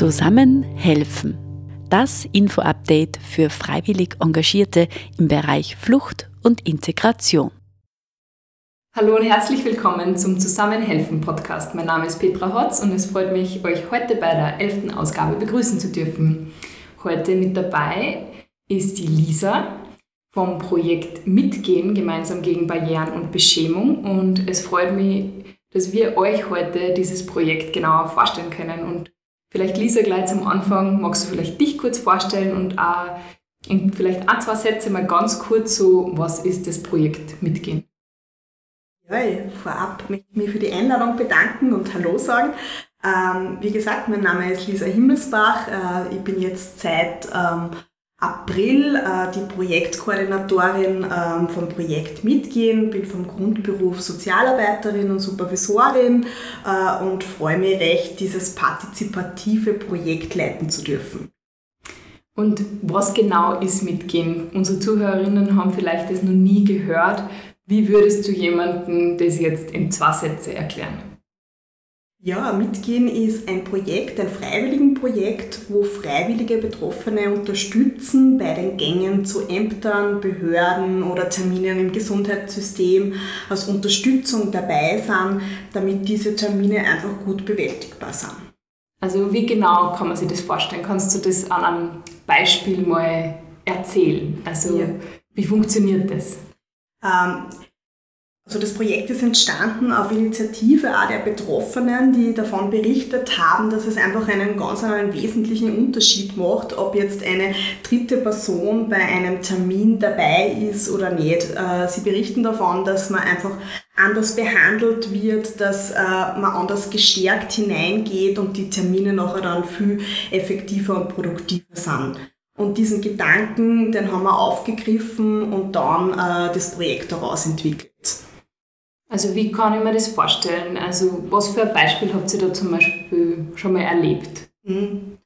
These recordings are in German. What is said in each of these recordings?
Zusammen helfen. Das Info-Update für freiwillig Engagierte im Bereich Flucht und Integration. Hallo und herzlich willkommen zum Zusammenhelfen Podcast. Mein Name ist Petra Hotz und es freut mich, euch heute bei der elften Ausgabe begrüßen zu dürfen. Heute mit dabei ist die Lisa vom Projekt Mitgehen gemeinsam gegen Barrieren und Beschämung und es freut mich, dass wir euch heute dieses Projekt genauer vorstellen können und Vielleicht Lisa gleich zum Anfang, magst du vielleicht dich kurz vorstellen und auch in vielleicht ein, zwei Sätze mal ganz kurz so, was ist das Projekt Mitgehen? Ja, vorab möchte ich mich für die Einladung bedanken und Hallo sagen. Ähm, wie gesagt, mein Name ist Lisa Himmelsbach. Äh, ich bin jetzt seit ähm, April äh, die Projektkoordinatorin ähm, vom Projekt Mitgehen, bin vom Grundberuf Sozialarbeiterin und Supervisorin äh, und freue mich recht, dieses partizipative Projekt leiten zu dürfen. Und was genau ist Mitgehen? Unsere Zuhörerinnen haben vielleicht das noch nie gehört. Wie würdest du jemandem das jetzt in zwei Sätze erklären? Ja, Mitgehen ist ein Projekt, ein Freiwilligenprojekt, wo freiwillige Betroffene unterstützen bei den Gängen zu Ämtern, Behörden oder Terminen im Gesundheitssystem, als Unterstützung dabei sind, damit diese Termine einfach gut bewältigbar sind. Also wie genau kann man sich das vorstellen? Kannst du das an einem Beispiel mal erzählen? Also ja. wie funktioniert das? Ähm, also das Projekt ist entstanden auf Initiative auch der Betroffenen, die davon berichtet haben, dass es einfach einen ganz einen wesentlichen Unterschied macht, ob jetzt eine dritte Person bei einem Termin dabei ist oder nicht. Äh, sie berichten davon, dass man einfach anders behandelt wird, dass äh, man anders gestärkt hineingeht und die Termine nachher dann viel effektiver und produktiver sind. Und diesen Gedanken, den haben wir aufgegriffen und dann äh, das Projekt daraus entwickelt. Also wie kann ich mir das vorstellen? Also was für ein Beispiel habt ihr da zum Beispiel schon mal erlebt? Mhm.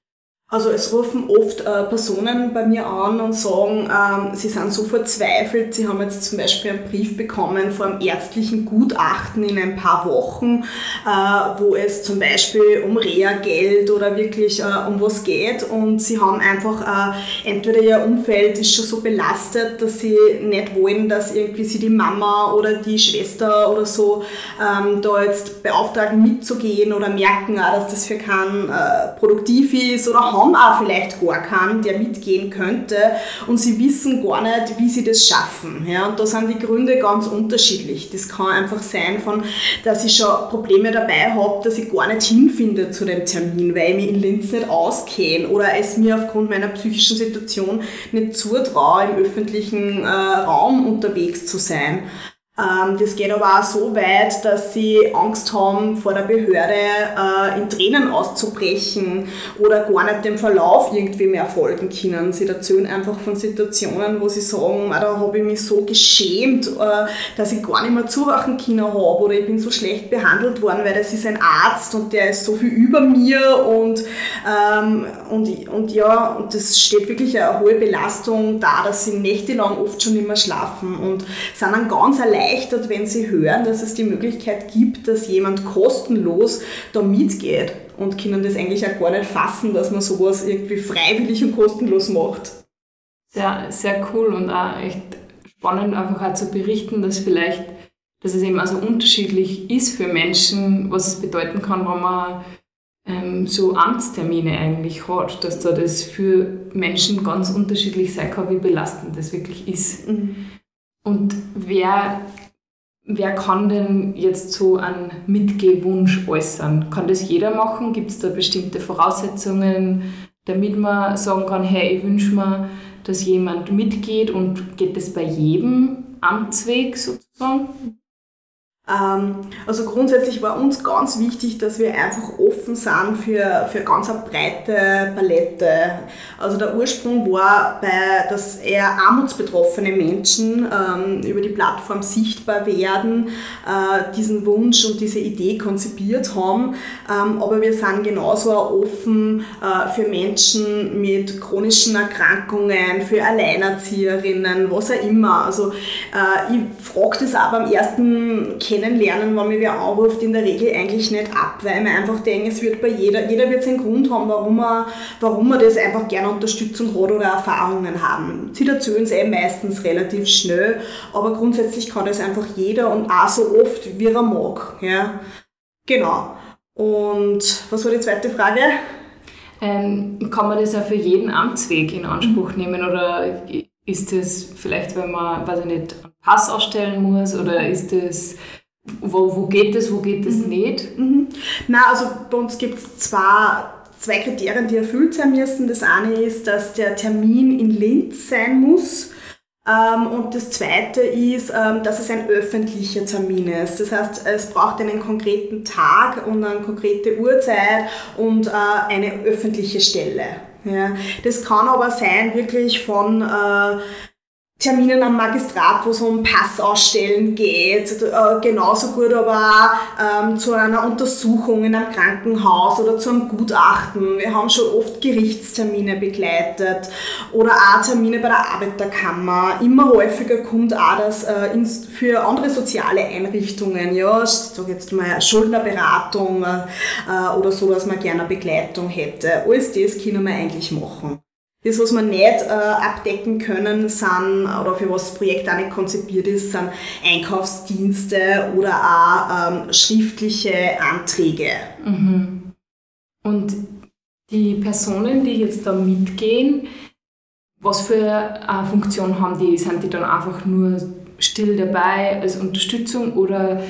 Also es rufen oft äh, Personen bei mir an und sagen, ähm, sie sind so verzweifelt, sie haben jetzt zum Beispiel einen Brief bekommen vor einem ärztlichen Gutachten in ein paar Wochen, äh, wo es zum Beispiel um Reha-Geld oder wirklich äh, um was geht. Und sie haben einfach, äh, entweder ihr Umfeld ist schon so belastet, dass sie nicht wollen, dass irgendwie sie die Mama oder die Schwester oder so ähm, da jetzt beauftragen mitzugehen oder merken auch, dass das für keinen äh, produktiv ist oder haben auch vielleicht gar keinen, der mitgehen könnte und sie wissen gar nicht, wie sie das schaffen. Ja, und da sind die Gründe ganz unterschiedlich. Das kann einfach sein, von, dass ich schon Probleme dabei habe, dass ich gar nicht hinfinde zu dem Termin, weil ich mich in Linz nicht auskenne oder es mir aufgrund meiner psychischen Situation nicht zutraue, im öffentlichen äh, Raum unterwegs zu sein. Ähm, das geht aber auch so weit, dass sie Angst haben, vor der Behörde äh, in Tränen auszubrechen oder gar nicht dem Verlauf irgendwie mehr folgen können. Sie erzählen einfach von Situationen, wo sie sagen, da habe ich mich so geschämt, äh, dass ich gar nicht mehr zuwachen können habe oder ich bin so schlecht behandelt worden, weil das ist ein Arzt und der ist so viel über mir und, ähm, und, und ja, und das steht wirklich eine hohe Belastung da, dass sie nächtelang oft schon nicht mehr schlafen und sind dann ganz allein erleichtert, wenn sie hören, dass es die Möglichkeit gibt, dass jemand kostenlos da mitgeht und können das eigentlich auch gar nicht fassen, dass man sowas irgendwie freiwillig und kostenlos macht. Sehr, sehr cool und auch echt spannend einfach auch zu berichten, dass vielleicht, dass es eben also unterschiedlich ist für Menschen, was es bedeuten kann, wenn man ähm, so Amtstermine eigentlich hat, dass da das für Menschen ganz unterschiedlich sein kann, wie belastend das wirklich ist. Mhm. Und wer, wer kann denn jetzt so einen Mitgehwunsch äußern? Kann das jeder machen? Gibt es da bestimmte Voraussetzungen, damit man sagen kann, hey, ich wünsche mir, dass jemand mitgeht und geht das bei jedem Amtsweg sozusagen? Ähm, also grundsätzlich war uns ganz wichtig, dass wir einfach offen sind für, für ganz eine breite Palette. Also der Ursprung war, bei, dass eher armutsbetroffene Menschen ähm, über die Plattform sichtbar werden, äh, diesen Wunsch und diese Idee konzipiert haben. Ähm, aber wir sind genauso offen äh, für Menschen mit chronischen Erkrankungen, für Alleinerzieherinnen, was auch immer. Also äh, ich frage das auch beim ersten kennenlernen, wenn mir wer anruft, in der Regel eigentlich nicht ab, weil ich mir einfach denke, es wird bei jeder, jeder wird seinen Grund haben, warum er, warum er das einfach gerne Unterstützung hat oder Erfahrungen haben. Sie erzählen es eh meistens relativ schnell, aber grundsätzlich kann das einfach jeder und auch so oft, wie er mag. Ja. Genau. Und was war die zweite Frage? Ähm, kann man das auch für jeden Amtsweg in Anspruch nehmen oder ist das vielleicht, wenn man, weiß ich nicht, einen Pass ausstellen muss oder ist das, wo, wo geht das, wo geht das mhm. nicht? Mhm. Na, also bei uns gibt es zwei, zwei Kriterien, die erfüllt sein müssen. Das eine ist, dass der Termin in Linz sein muss. Ähm, und das Zweite ist, ähm, dass es ein öffentlicher Termin ist. Das heißt, es braucht einen konkreten Tag und eine konkrete Uhrzeit und äh, eine öffentliche Stelle. Ja. Das kann aber sein wirklich von äh, Terminen am Magistrat, wo es um Pass ausstellen geht, äh, genauso gut aber ähm, zu einer Untersuchung in einem Krankenhaus oder zu einem Gutachten. Wir haben schon oft Gerichtstermine begleitet oder auch Termine bei der Arbeiterkammer. Immer häufiger kommt auch das äh, für andere soziale Einrichtungen, ja, ich sage jetzt mal Schuldnerberatung äh, oder so, dass man gerne Begleitung hätte. Alles das können wir eigentlich machen. Das, was wir nicht äh, abdecken können, sind, oder für was das Projekt auch nicht konzipiert ist, sind Einkaufsdienste oder auch ähm, schriftliche Anträge. Mhm. Und die Personen, die jetzt da mitgehen, was für eine Funktion haben die? Sind die dann einfach nur still dabei als Unterstützung oder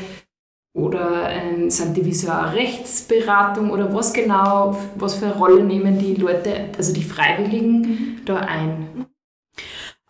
oder ähm, sind die eine Rechtsberatung oder was genau, was für eine Rolle nehmen die Leute, also die Freiwilligen mhm. da ein?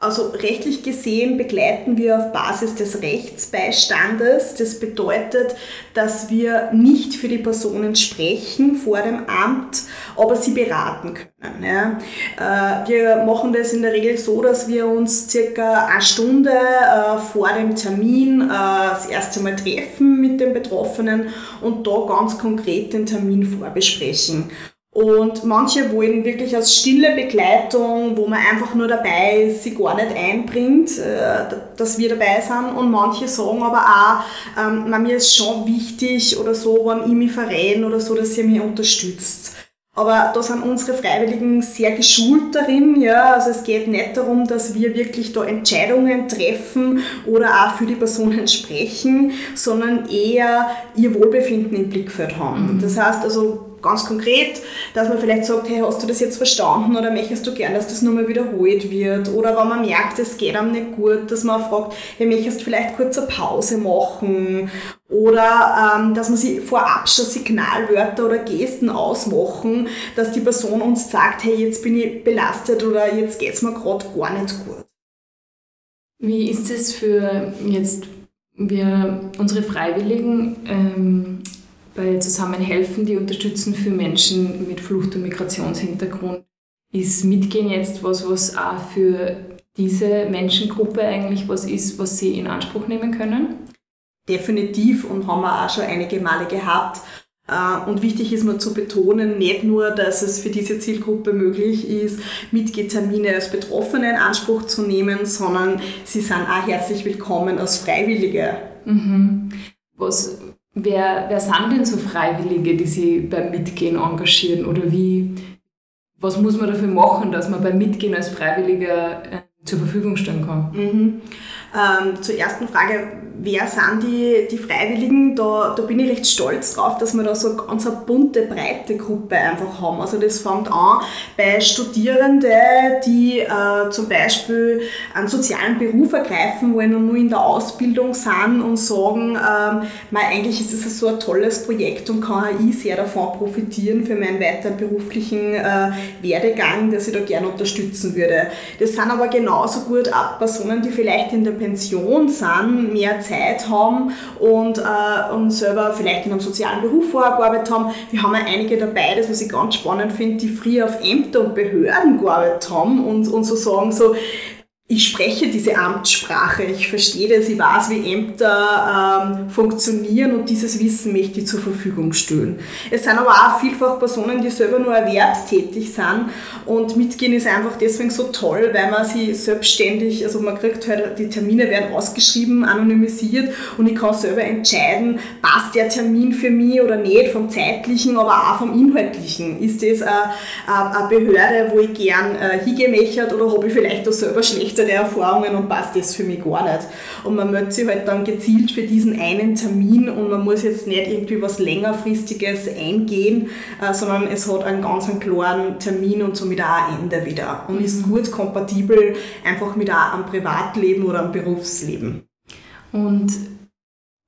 Also rechtlich gesehen begleiten wir auf Basis des Rechtsbeistandes. Das bedeutet, dass wir nicht für die Personen sprechen vor dem Amt, aber sie beraten können. Ja. Äh, wir machen das in der Regel so, dass wir uns circa eine Stunde äh, vor dem Termin äh, das erste Mal treffen mit den Betroffenen und da ganz konkret den Termin vorbesprechen. Und manche wollen wirklich als stille Begleitung, wo man einfach nur dabei ist, sie gar nicht einbringt, äh, dass wir dabei sind. Und manche sagen aber auch, ähm, mir ist schon wichtig oder so, wenn ich mich verrenne oder so, dass ihr mich unterstützt. Aber da sind unsere Freiwilligen sehr geschult darin. Ja? Also es geht nicht darum, dass wir wirklich da Entscheidungen treffen oder auch für die Personen sprechen, sondern eher ihr Wohlbefinden im Blickfeld haben. Mhm. Das heißt also, ganz konkret, dass man vielleicht sagt, hey, hast du das jetzt verstanden oder möchtest du gern, dass das nochmal wiederholt wird? Oder wenn man merkt, es geht einem nicht gut, dass man fragt, hey, möchtest du vielleicht kurz eine Pause machen? Oder ähm, dass man sich vorab schon Signalwörter oder Gesten ausmachen, dass die Person uns sagt, hey, jetzt bin ich belastet oder jetzt geht es mir gerade gar nicht gut. Wie ist es für jetzt wir, unsere Freiwilligen? Ähm, bei Zusammenhelfen, die unterstützen für Menschen mit Flucht- und Migrationshintergrund. Ist Mitgehen jetzt was, was auch für diese Menschengruppe eigentlich was ist, was sie in Anspruch nehmen können? Definitiv und haben wir auch schon einige Male gehabt. Äh, und wichtig ist mir zu betonen, nicht nur, dass es für diese Zielgruppe möglich ist, Mitgehtermine als Betroffene in Anspruch zu nehmen, sondern sie sind auch herzlich willkommen als Freiwillige. Mhm. Was, Wer, wer sind denn so Freiwillige, die sich beim Mitgehen engagieren? Oder wie, was muss man dafür machen, dass man beim Mitgehen als Freiwilliger äh, zur Verfügung stellen kann? Mhm. Ähm, zur ersten Frage, wer sind die, die Freiwilligen? Da, da bin ich recht stolz drauf, dass wir da so eine ganz bunte, breite Gruppe einfach haben. Also das fängt an bei Studierenden, die äh, zum Beispiel einen sozialen Beruf ergreifen wollen und nur in der Ausbildung sind und sagen, ähm, eigentlich ist es so ein tolles Projekt und kann ich sehr davon profitieren für meinen weiteren beruflichen äh, Werdegang, dass ich da gerne unterstützen würde. Das sind aber genauso gut auch Personen, die vielleicht in der Pension sind, mehr Zeit Zeit haben und, äh, und selber vielleicht in einem sozialen Beruf vorher gearbeitet haben. Wir haben ja einige dabei, das was ich ganz spannend finde, die früher auf Ämter und Behörden gearbeitet haben und, und so sagen so, ich spreche diese Amtssprache, ich verstehe das, ich weiß, wie Ämter ähm, funktionieren und dieses Wissen möchte ich zur Verfügung stellen. Es sind aber auch vielfach Personen, die selber nur erwerbstätig sind und mitgehen ist einfach deswegen so toll, weil man sie selbstständig, also man kriegt halt, die Termine werden ausgeschrieben, anonymisiert und ich kann selber entscheiden, passt der Termin für mich oder nicht, vom zeitlichen, aber auch vom inhaltlichen. Ist das eine, eine Behörde, wo ich gern äh, hingehen möchte oder habe ich vielleicht auch selber schlecht schlechtere Erfahrungen und passt das für mich gar nicht. Und man meldet sich halt dann gezielt für diesen einen Termin und man muss jetzt nicht irgendwie was längerfristiges eingehen, äh, sondern es hat einen ganz einen klaren Termin und somit auch ein Ende wieder und ist mhm. gut kompatibel einfach mit einem Privatleben oder einem Berufsleben. Und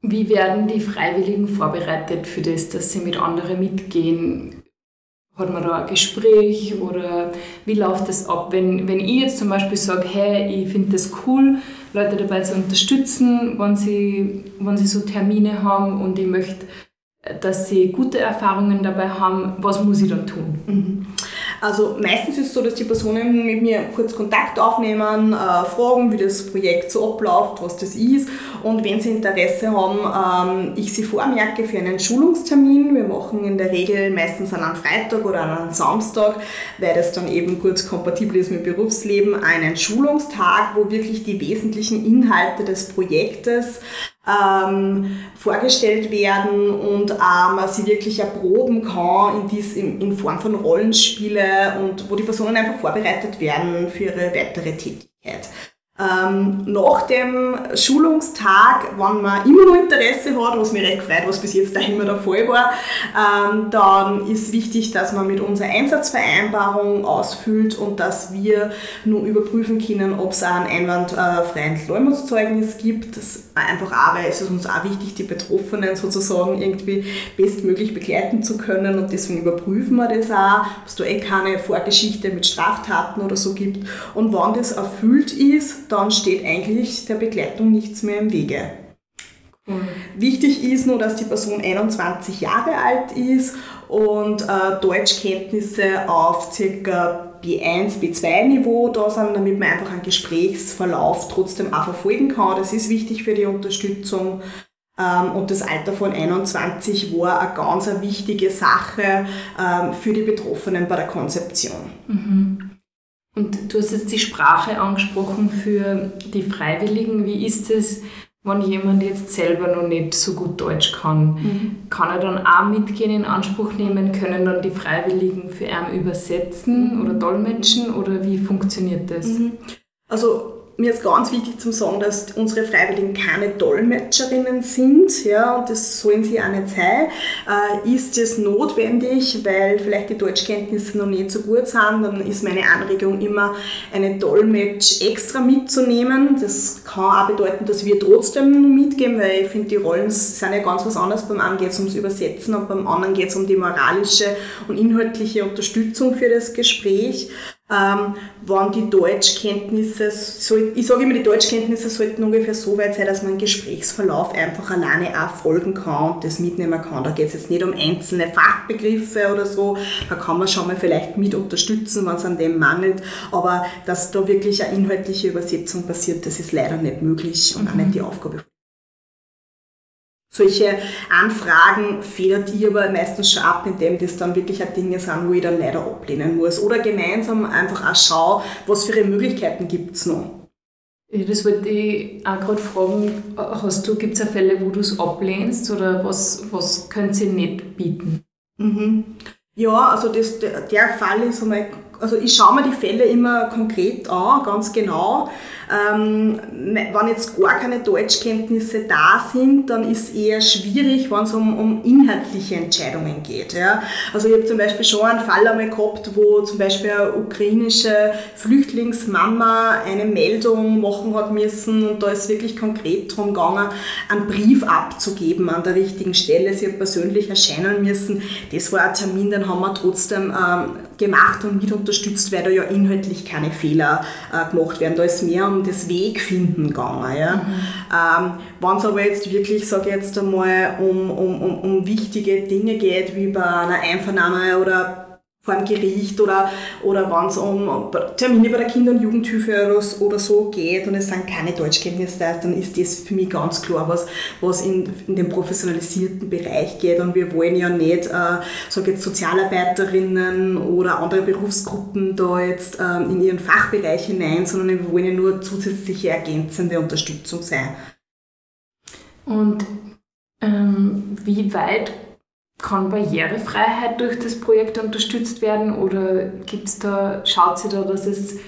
wie werden die Freiwilligen vorbereitet für das, dass sie mit anderen mitgehen? Hat man da ein Gespräch oder wie läuft das ab? Wenn, wenn ich jetzt zum Beispiel sage, hey, ich finde das cool, Leute dabei zu unterstützen, wenn sie, wenn sie so Termine haben und ich möchte, dass sie gute Erfahrungen dabei haben, was muss ich dann tun? Mhm. Also meistens ist es so, dass die Personen mit mir kurz Kontakt aufnehmen, äh, fragen, wie das Projekt so abläuft, was das ist und wenn sie Interesse haben, ähm, ich sie vormerke für einen Schulungstermin. Wir machen in der Regel meistens an einem Freitag oder an einem Samstag, weil das dann eben kurz kompatibel ist mit Berufsleben, einen Schulungstag, wo wirklich die wesentlichen Inhalte des Projektes ähm, vorgestellt werden und auch man sie wirklich erproben kann in, dies, in, in Form von Rollenspiele und wo die Personen einfach vorbereitet werden für ihre weitere Tätigkeit. Ähm, nach dem Schulungstag, wenn man immer noch Interesse hat, was mich recht freut, was bis jetzt da immer der Fall war, ähm, dann ist wichtig, dass man mit unserer Einsatzvereinbarung ausfüllt und dass wir nur überprüfen können, ob es ein einwandfreien Leumundszeugnis gibt. Das einfach auch, weil es ist uns auch wichtig, die Betroffenen sozusagen irgendwie bestmöglich begleiten zu können und deswegen überprüfen wir das auch, ob es da eh keine Vorgeschichte mit Straftaten oder so gibt. Und wenn das erfüllt ist, dann steht eigentlich der Begleitung nichts mehr im Wege. Mhm. Wichtig ist nur, dass die Person 21 Jahre alt ist und äh, Deutschkenntnisse auf ca. B1, B2-Niveau da sind, damit man einfach einen Gesprächsverlauf trotzdem auch verfolgen kann. Das ist wichtig für die Unterstützung. Ähm, und das Alter von 21 war eine ganz wichtige Sache ähm, für die Betroffenen bei der Konzeption. Mhm. Und du hast jetzt die Sprache angesprochen für die Freiwilligen. Wie ist es, wenn jemand jetzt selber noch nicht so gut Deutsch kann? Mhm. Kann er dann auch mitgehen, in Anspruch nehmen? Können dann die Freiwilligen für ihn übersetzen oder dolmetschen? Oder wie funktioniert das? Mhm. Also mir ist ganz wichtig zu sagen, dass unsere Freiwilligen keine Dolmetscherinnen sind, ja, und das sollen sie auch nicht sein. Äh, ist es notwendig, weil vielleicht die Deutschkenntnisse noch nicht so gut sind, dann ist meine Anregung immer, eine Dolmetsch extra mitzunehmen. Das kann auch bedeuten, dass wir trotzdem mitgeben, weil ich finde, die Rollen sind ja ganz was anderes. Beim einen geht es ums Übersetzen und beim anderen geht es um die moralische und inhaltliche Unterstützung für das Gespräch ähm, wann die Deutschkenntnisse, soll, ich sage immer, die Deutschkenntnisse sollten ungefähr so weit sein, dass man Gesprächsverlauf einfach alleine auch folgen kann und das mitnehmen kann. Da geht es jetzt nicht um einzelne Fachbegriffe oder so, da kann man schon mal vielleicht mit unterstützen, wenn es an dem mangelt, aber dass da wirklich eine inhaltliche Übersetzung passiert, das ist leider nicht möglich und mhm. auch nicht die Aufgabe solche Anfragen federt ihr aber meistens schon ab, indem das dann wirklich auch Dinge sind, wo ich dann leider ablehnen muss. Oder gemeinsam einfach auch schauen, was für Möglichkeiten gibt es noch. Ja, das wollte ich auch gerade fragen. Hast du, gibt es Fälle, wo du es ablehnst oder was, was können sie nicht bieten? Mhm. Ja, also das, der, der Fall ist einmal, also ich schaue mir die Fälle immer konkret an, ganz genau. Ähm, wenn jetzt gar keine Deutschkenntnisse da sind, dann ist es eher schwierig, wenn es um, um inhaltliche Entscheidungen geht. Ja. Also ich habe zum Beispiel schon einen Fall einmal gehabt, wo zum Beispiel eine ukrainische Flüchtlingsmama eine Meldung machen hat müssen und da ist wirklich konkret darum gegangen, einen Brief abzugeben an der richtigen Stelle. Sie hat persönlich erscheinen müssen. Das war ein Termin, den haben wir trotzdem ähm, gemacht und mit unterstützt, weil da ja inhaltlich keine Fehler äh, gemacht werden. Da ist mehr um das Wegfinden gegangen. Ja. Mhm. Ähm, Wenn es aber jetzt wirklich, sage jetzt einmal, um, um, um, um wichtige Dinge geht, wie bei einer Einvernahme oder vor dem Gericht oder, oder wenn es um Termine bei der Kinder- und Jugendhilfe oder, so geht und es sind keine Deutschkenntnisse da, dann ist das für mich ganz klar was, was in, in den professionalisierten Bereich geht und wir wollen ja nicht, äh, sage jetzt Sozialarbeiterinnen oder andere Berufsgruppen da jetzt äh, in ihren Fachbereich hinein, sondern wir wollen ja nur zusätzliche ergänzende Unterstützung sein. Und ähm, wie weit kann Barrierefreiheit durch das Projekt unterstützt werden oder gibt's da, schaut sie da, dass es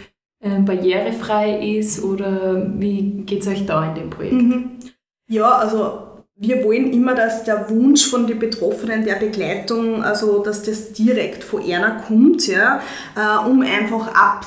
äh, barrierefrei ist oder wie geht es euch da in dem Projekt? Mhm. Ja, also wir wollen immer, dass der Wunsch von den Betroffenen der Begleitung, also dass das direkt von einer kommt, ja, äh, um einfach ab,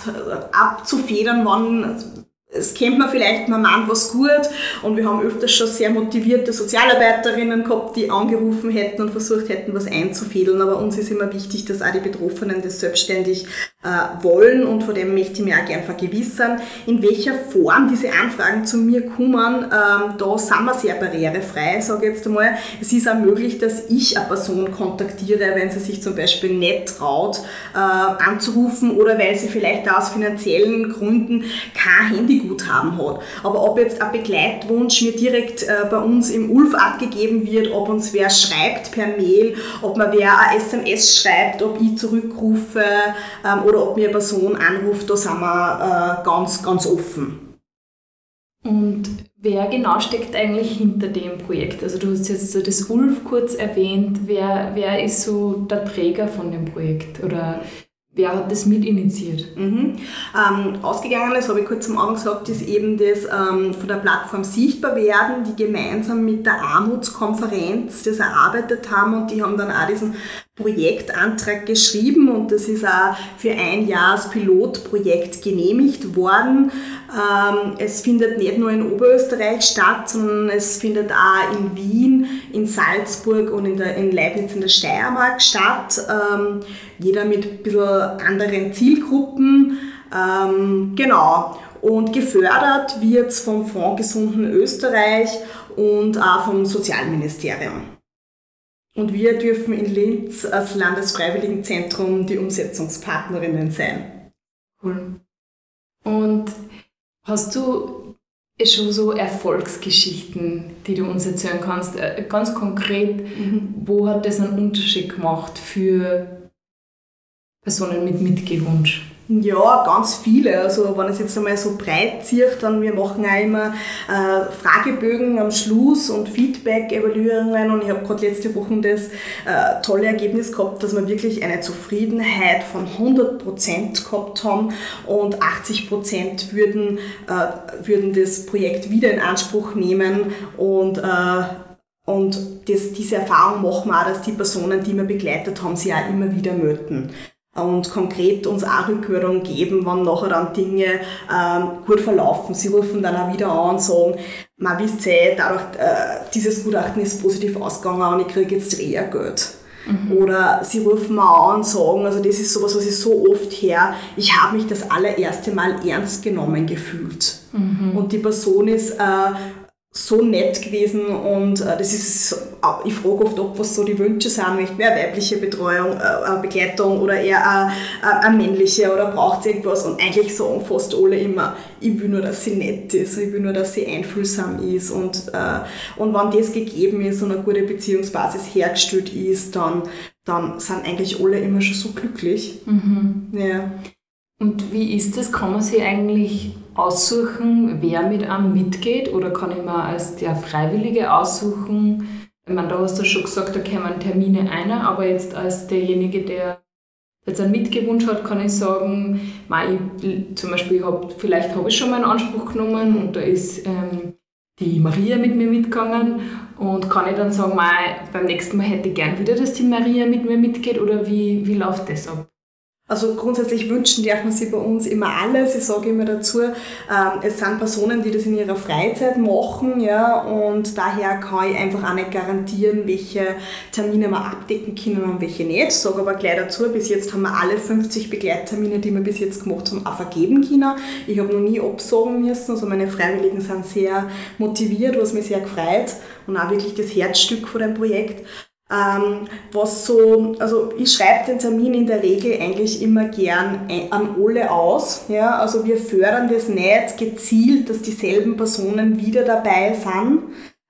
abzufedern, wann es kennt man vielleicht, man meint was gut und wir haben öfters schon sehr motivierte Sozialarbeiterinnen gehabt, die angerufen hätten und versucht hätten, was einzufädeln. Aber uns ist immer wichtig, dass auch die Betroffenen das selbstständig äh, wollen und vor dem möchte ich mich auch gerne vergewissern, in welcher Form diese Anfragen zu mir kommen. Ähm, da sind wir sehr barrierefrei, sage ich jetzt einmal. Es ist auch möglich, dass ich eine Person kontaktiere, wenn sie sich zum Beispiel nicht traut äh, anzurufen oder weil sie vielleicht aus finanziellen Gründen kein Handyguthaben hat. Aber ob jetzt ein Begleitwunsch mir direkt äh, bei uns im ULF abgegeben wird, ob uns wer schreibt per Mail, ob man wer ein SMS schreibt, ob ich zurückrufe ähm, oder ob mir eine Person anruft, da sind wir äh, ganz, ganz offen. Und wer genau steckt eigentlich hinter dem Projekt? Also du hast jetzt so das ULF kurz erwähnt. Wer, wer ist so der Träger von dem Projekt? Oder Wer hat das mitinitiiert? Mhm. Ähm, ausgegangen ist, habe ich kurz am Anfang gesagt, ist eben das ähm, von der Plattform Sichtbar werden, die gemeinsam mit der Armutskonferenz das erarbeitet haben und die haben dann auch diesen Projektantrag geschrieben und das ist auch für ein Jahr als Pilotprojekt genehmigt worden. Ähm, es findet nicht nur in Oberösterreich statt, sondern es findet auch in Wien, in Salzburg und in, der, in Leibniz in der Steiermark statt. Ähm, jeder mit ein bisschen anderen Zielgruppen. Ähm, genau. Und gefördert wird es vom Fonds Gesunden Österreich und auch vom Sozialministerium. Und wir dürfen in Linz als Landesfreiwilligenzentrum die Umsetzungspartnerinnen sein. Cool. Und hast du schon so Erfolgsgeschichten, die du uns erzählen kannst? Äh, ganz konkret, mhm. wo hat das einen Unterschied gemacht für Personen mit Mitgewunsch? Ja, ganz viele. Also wenn es jetzt einmal so breit zieht, dann wir machen auch immer äh, Fragebögen am Schluss und Feedback-Evaluierungen. Und ich habe gerade letzte Woche das äh, tolle Ergebnis gehabt, dass wir wirklich eine Zufriedenheit von 100% gehabt haben und 80% würden, äh, würden das Projekt wieder in Anspruch nehmen. Und äh, und das, diese Erfahrung machen wir auch, dass die Personen, die wir begleitet haben, sie auch immer wieder möten und konkret uns auch Rückhörung geben, wenn nachher dann Dinge ähm, gut verlaufen. Sie rufen dann auch wieder an und sagen, man wisst eh, dadurch, äh, dieses Gutachten ist positiv ausgegangen und ich kriege jetzt Geld. Mhm. Oder sie rufen mal an und sagen, also das ist sowas, was ich so oft her, ich habe mich das allererste Mal ernst genommen gefühlt. Mhm. Und die Person ist äh, so nett gewesen und äh, das ist, ich frage oft, ob was so die Wünsche sind, nicht mehr weibliche Betreuung, äh, Begleitung oder eher eine, männliche oder braucht sie irgendwas und eigentlich sagen fast alle immer, ich will nur, dass sie nett ist, ich will nur, dass sie einfühlsam ist und, äh, und wenn das gegeben ist und eine gute Beziehungsbasis hergestellt ist, dann, dann sind eigentlich alle immer schon so glücklich. Mhm. Ja. Und wie ist das? Kann man sich eigentlich aussuchen, wer mit einem mitgeht oder kann ich mir als der Freiwillige aussuchen? Ich meine, da hast du schon gesagt, da kämen Termine ein, aber jetzt als derjenige, der jetzt einen Mitgewunsch hat, kann ich sagen, ich, zum Beispiel, hab, vielleicht habe ich schon mal einen Anspruch genommen und da ist ähm, die Maria mit mir mitgegangen und kann ich dann sagen, beim nächsten Mal hätte ich gern wieder, dass die Maria mit mir mitgeht oder wie, wie läuft das ab? Also grundsätzlich wünschen darf man sich bei uns immer alles. Ich sage immer dazu, ähm, es sind Personen, die das in ihrer Freizeit machen, ja, und daher kann ich einfach auch nicht garantieren, welche Termine wir abdecken können und welche nicht. Ich sage aber gleich dazu, bis jetzt haben wir alle 50 Begleittermine, die wir bis jetzt gemacht haben, auch vergeben können. Ich habe noch nie absagen müssen, also meine Freiwilligen sind sehr motiviert, was mich sehr gefreut und auch wirklich das Herzstück von dem Projekt. Ähm, was so, also ich schreibe den Termin in der Regel eigentlich immer gern an alle aus. Ja? Also wir fördern das nicht gezielt, dass dieselben Personen wieder dabei sind,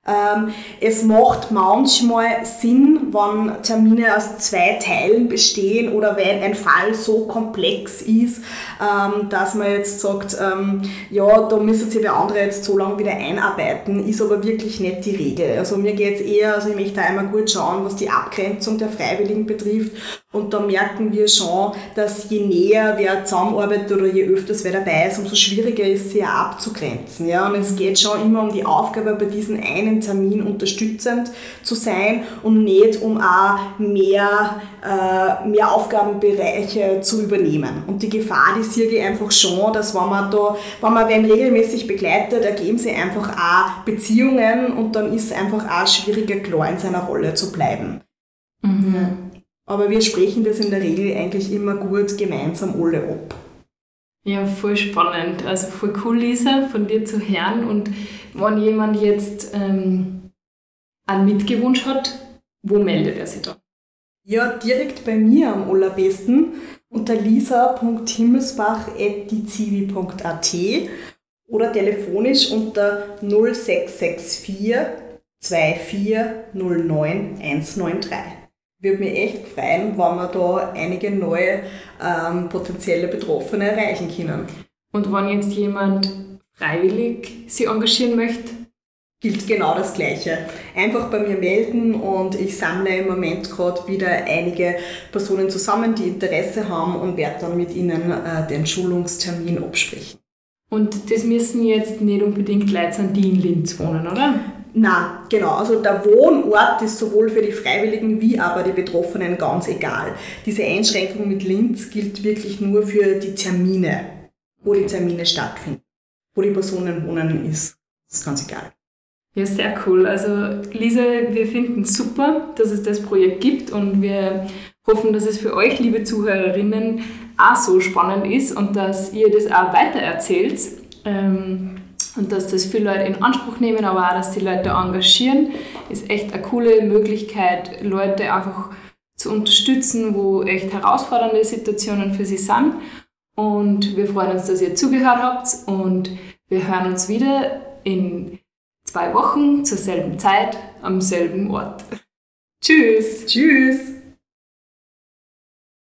ähm, es macht manchmal Sinn, wenn Termine aus zwei Teilen bestehen oder wenn ein Fall so komplex ist, ähm, dass man jetzt sagt, ähm, ja, da müssen sich der andere jetzt so lange wieder einarbeiten, ist aber wirklich nicht die Regel. Also mir geht es eher, also ich möchte da einmal gut schauen, was die Abgrenzung der Freiwilligen betrifft und da merken wir schon, dass je näher wer zusammenarbeitet oder je öfters wer dabei ist, umso schwieriger ist, sie auch abzugrenzen. Ja? Und es geht schon immer um die Aufgabe bei diesen einen Termin unterstützend zu sein und nicht um auch mehr, äh, mehr Aufgabenbereiche zu übernehmen. Und die Gefahr, die sehe ich einfach schon, dass wenn man da, wenn man wen regelmäßig begleitet, ergeben sich einfach auch Beziehungen und dann ist es einfach auch schwieriger, klar in seiner Rolle zu bleiben. Mhm. Aber wir sprechen das in der Regel eigentlich immer gut gemeinsam alle ab. Ja, voll spannend. Also voll cool, Lisa, von dir zu hören. Und wenn jemand jetzt ähm, einen Mitgewunsch hat, wo meldet er sich da? Ja, direkt bei mir am allerbesten unter lisa.himmelsbach.dizivi.at oder telefonisch unter 0664 2409 193 würde mich echt freuen, wenn wir da einige neue ähm, potenzielle Betroffene erreichen können. Und wenn jetzt jemand freiwillig sich engagieren möchte? Gilt genau das Gleiche. Einfach bei mir melden und ich sammle im Moment gerade wieder einige Personen zusammen, die Interesse haben und werde dann mit ihnen äh, den Schulungstermin absprechen. Und das müssen jetzt nicht unbedingt Leute sein, die in Linz wohnen, oder? Na, genau. Also der Wohnort ist sowohl für die Freiwilligen wie aber die Betroffenen ganz egal. Diese Einschränkung mit Linz gilt wirklich nur für die Termine, wo die Termine stattfinden. Wo die Personen wohnen, ist, ist ganz egal. Ja, sehr cool. Also Lisa, wir finden super, dass es das Projekt gibt und wir hoffen, dass es für euch, liebe Zuhörerinnen, auch so spannend ist und dass ihr das auch weitererzählt. Ähm, und dass das viele Leute in Anspruch nehmen, aber auch, dass die Leute engagieren, ist echt eine coole Möglichkeit, Leute einfach zu unterstützen, wo echt herausfordernde Situationen für sie sind. Und wir freuen uns, dass ihr zugehört habt und wir hören uns wieder in zwei Wochen zur selben Zeit am selben Ort. Tschüss. Tschüss.